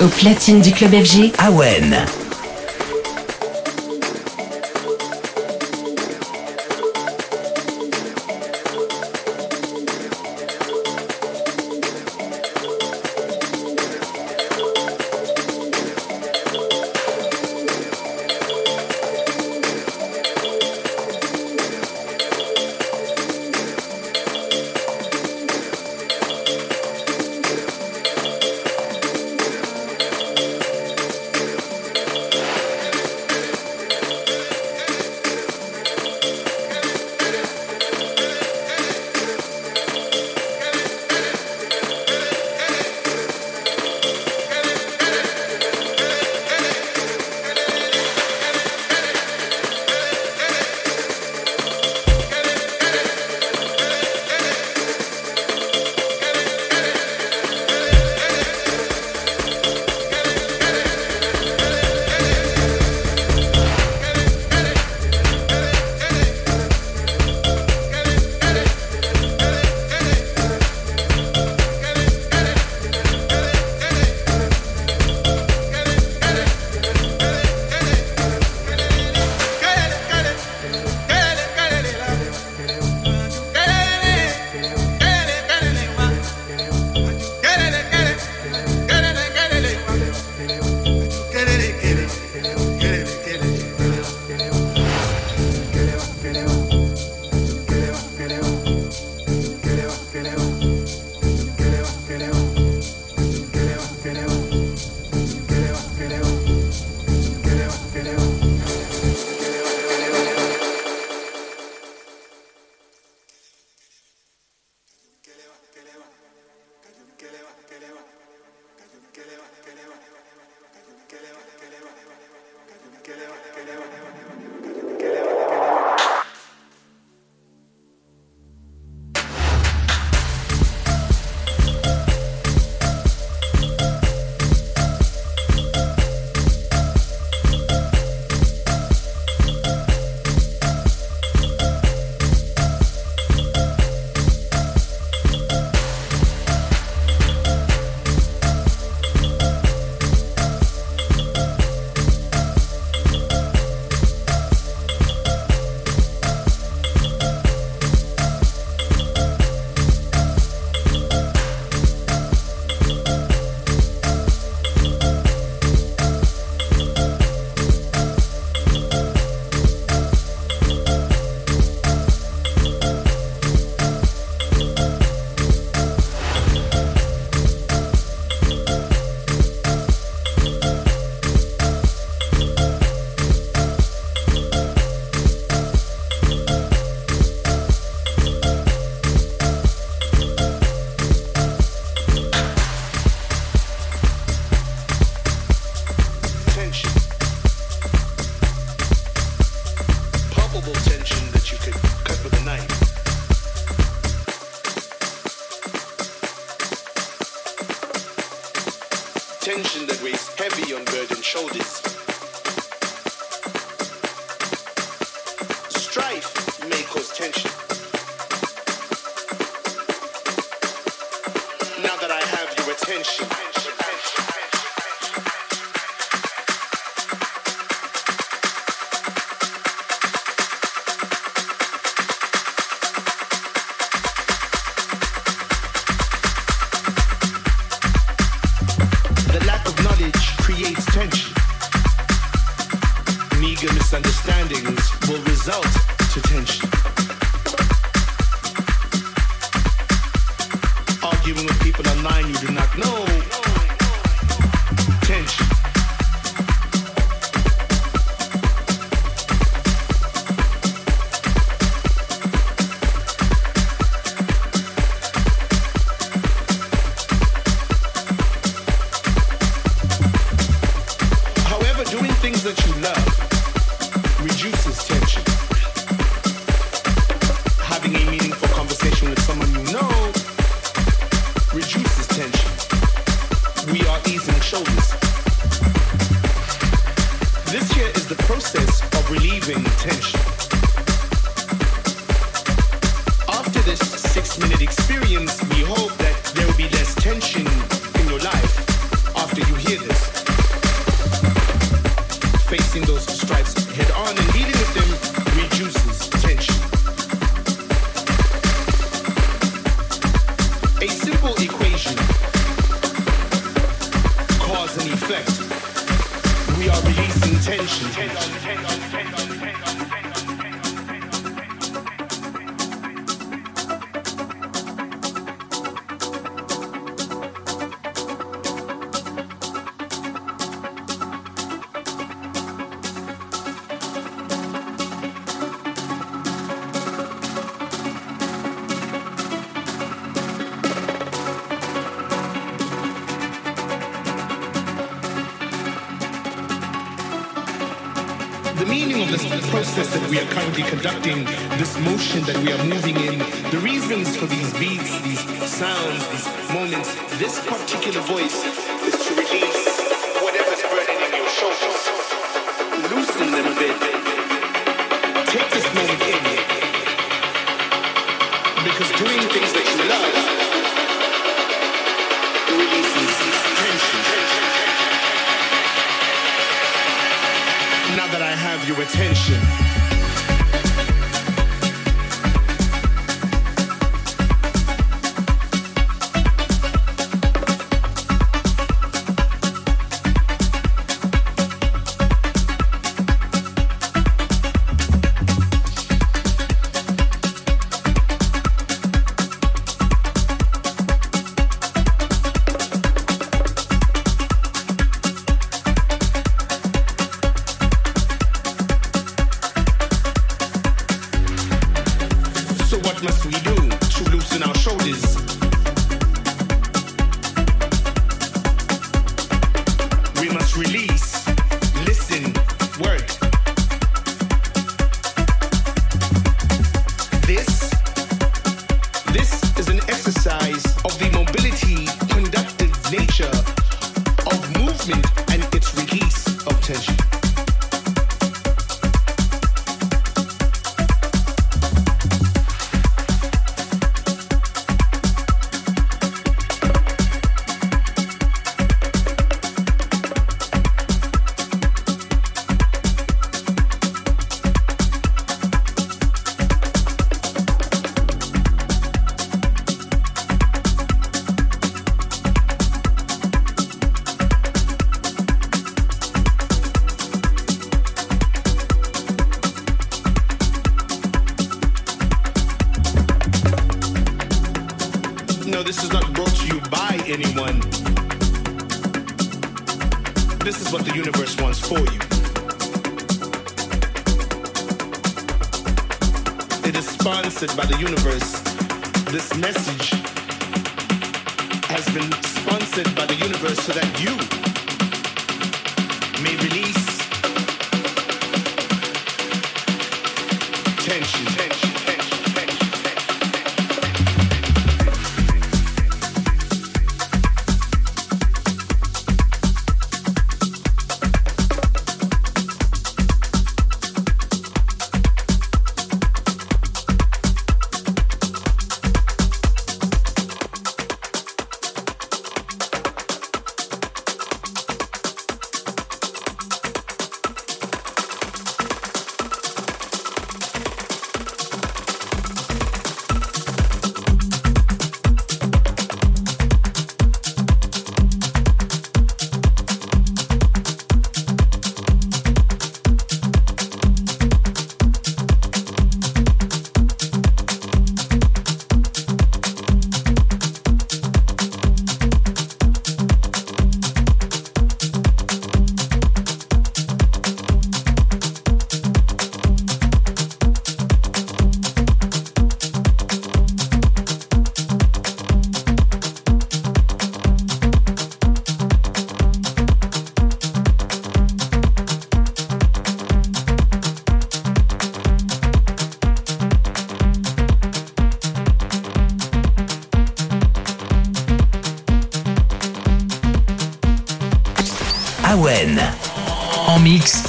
au platine du club FG. Awen. attention. meaning of this process that we are currently conducting, this motion that we are moving in, the reasons for these beats, these sounds, these moments, this particular voice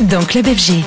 dans Club FG.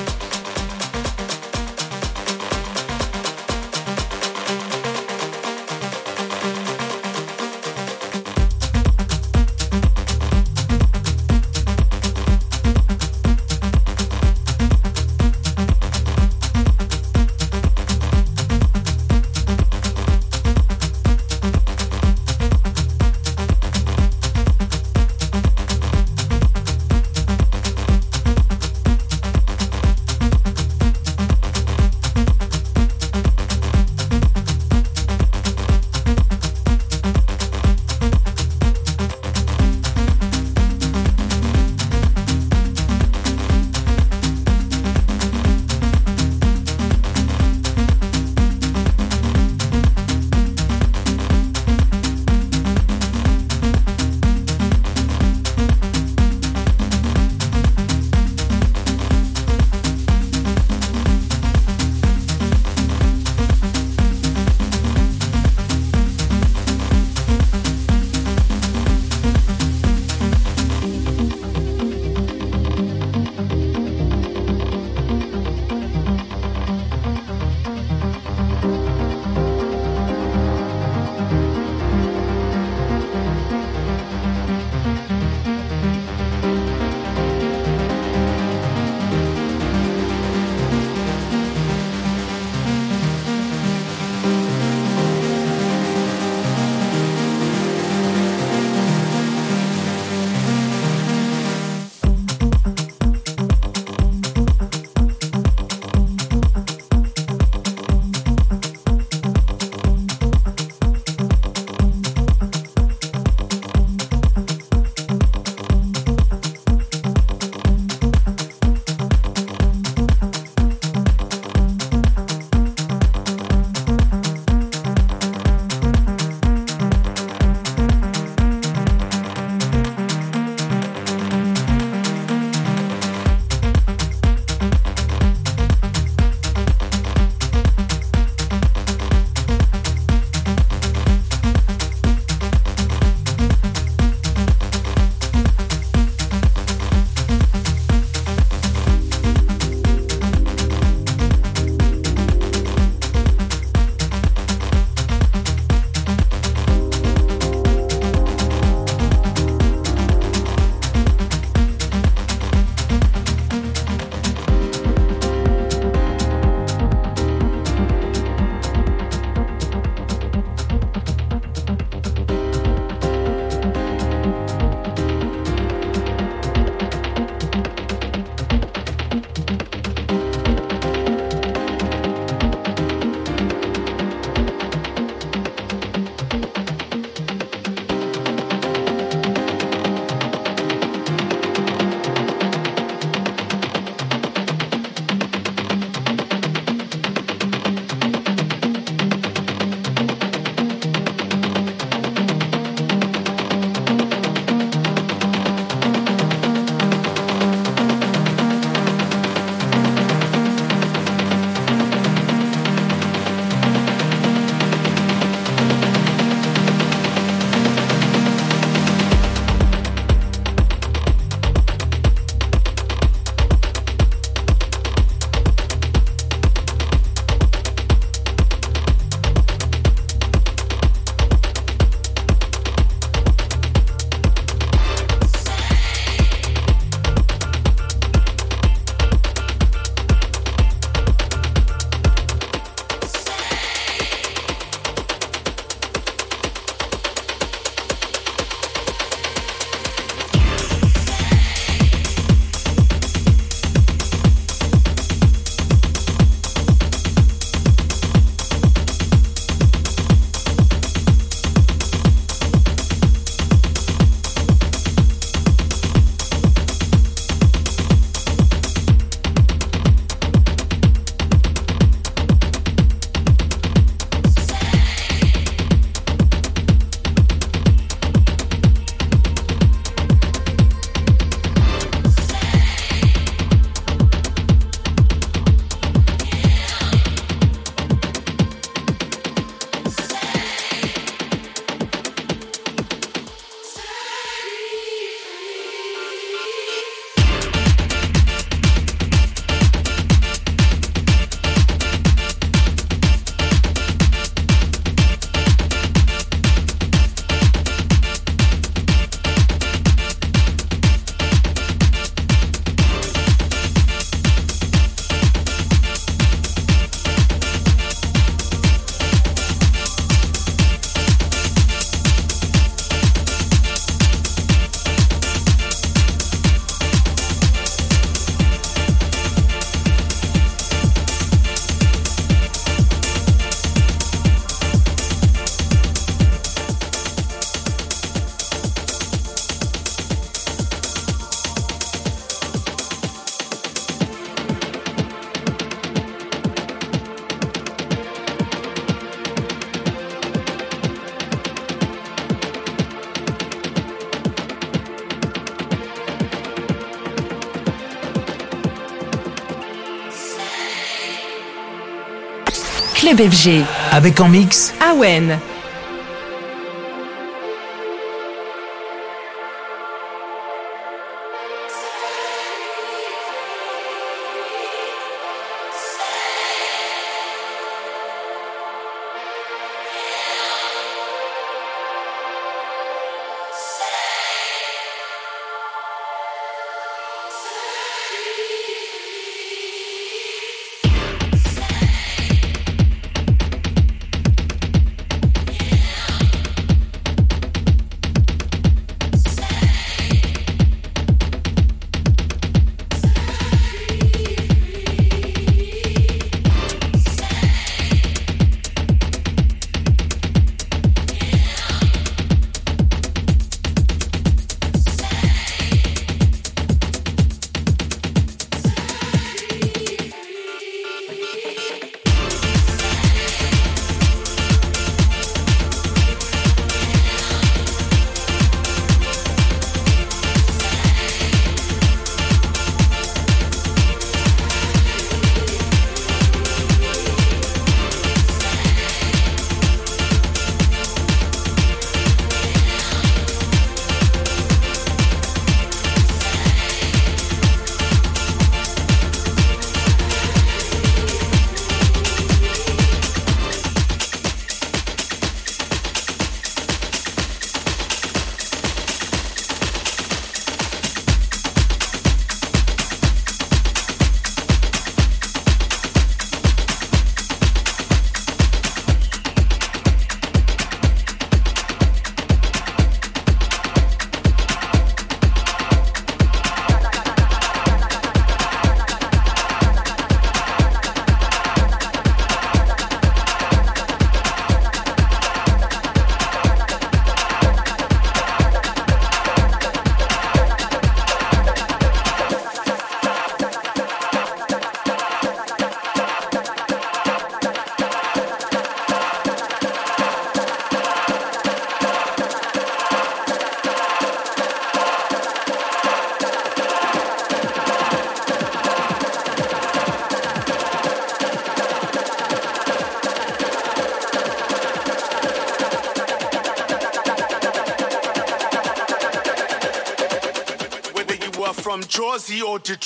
Avec en mix Awen.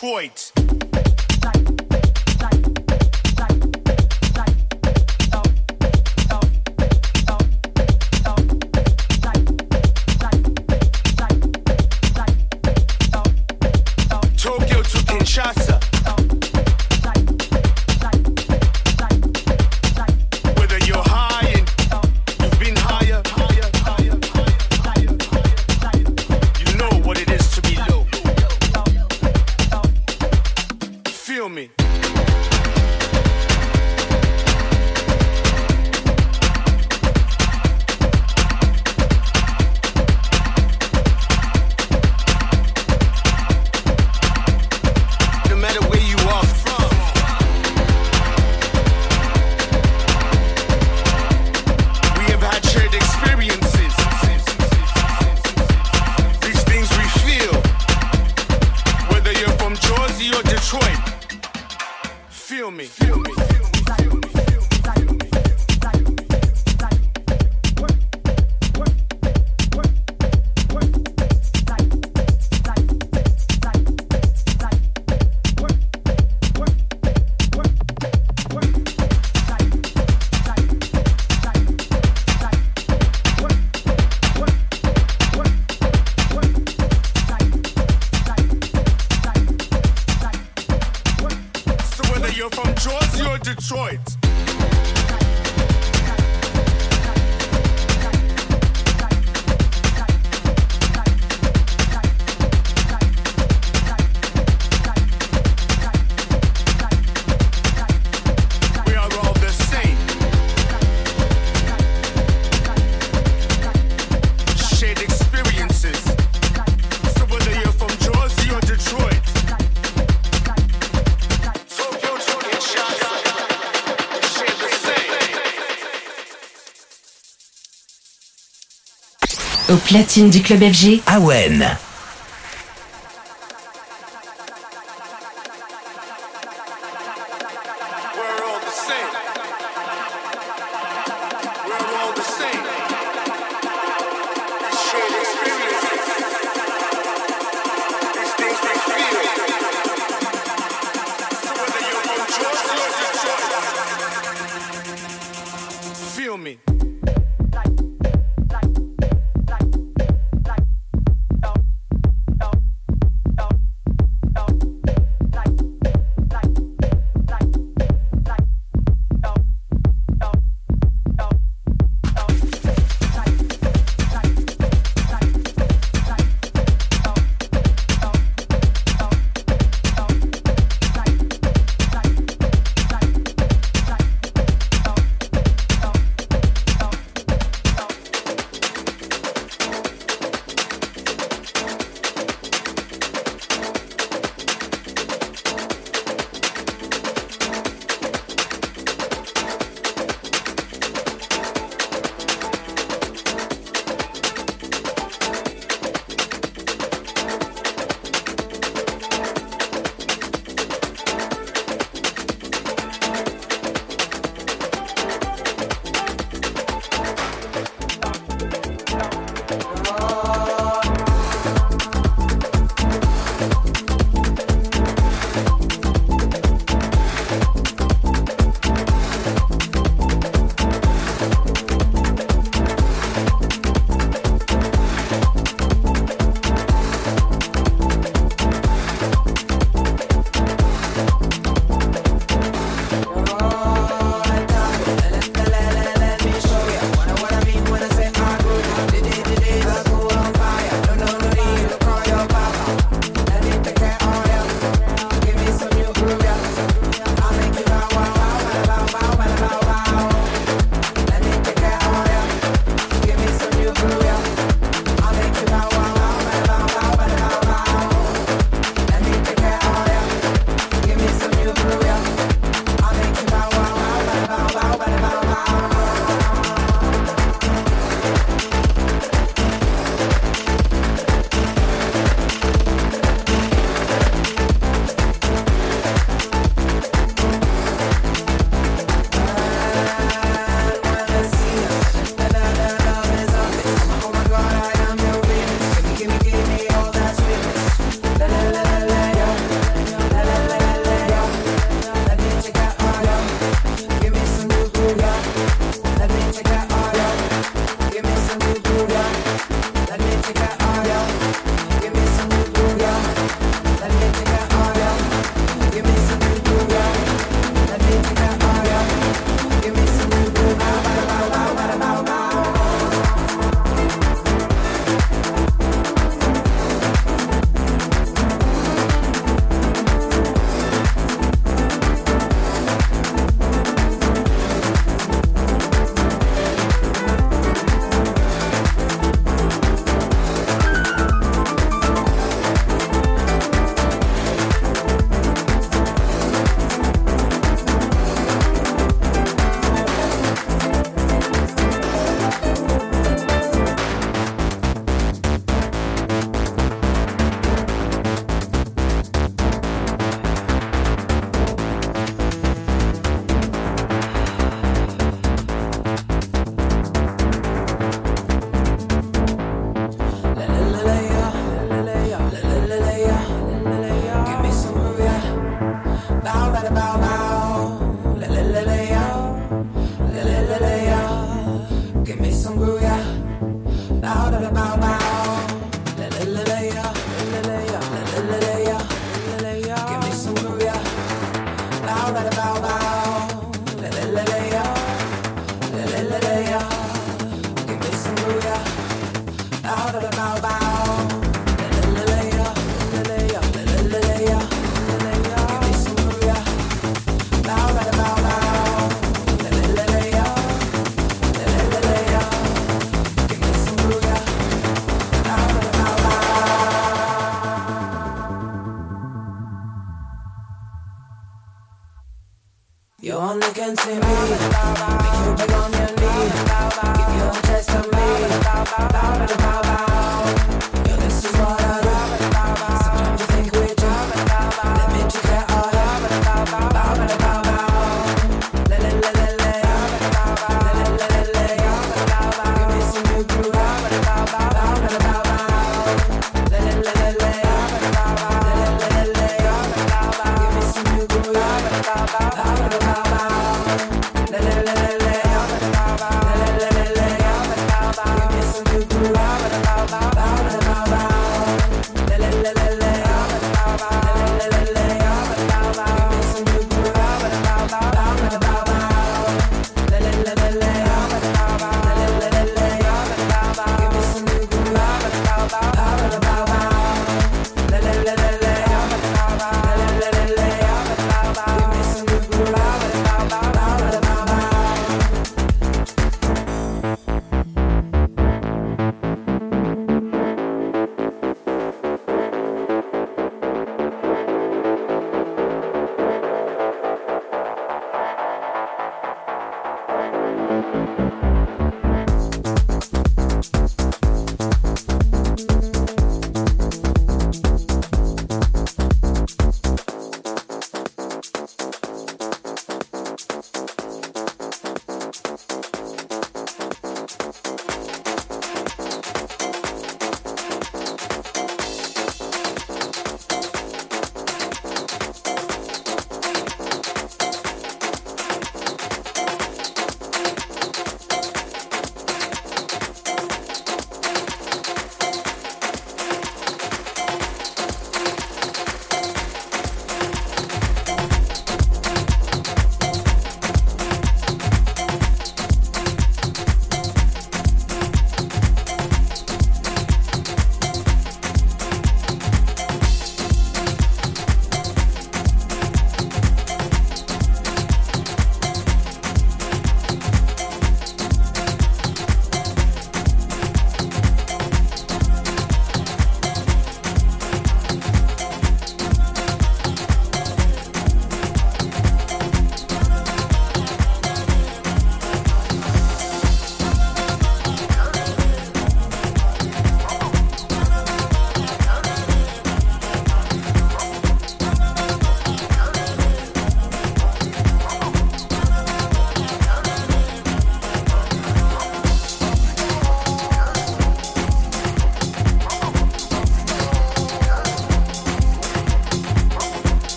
Detroit. Tokyo to Kinshasa. Au platine du club FG. Awen.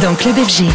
Dans Club FG.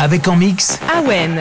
Avec en mix Awen.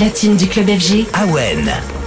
Latine du club FG. Awen.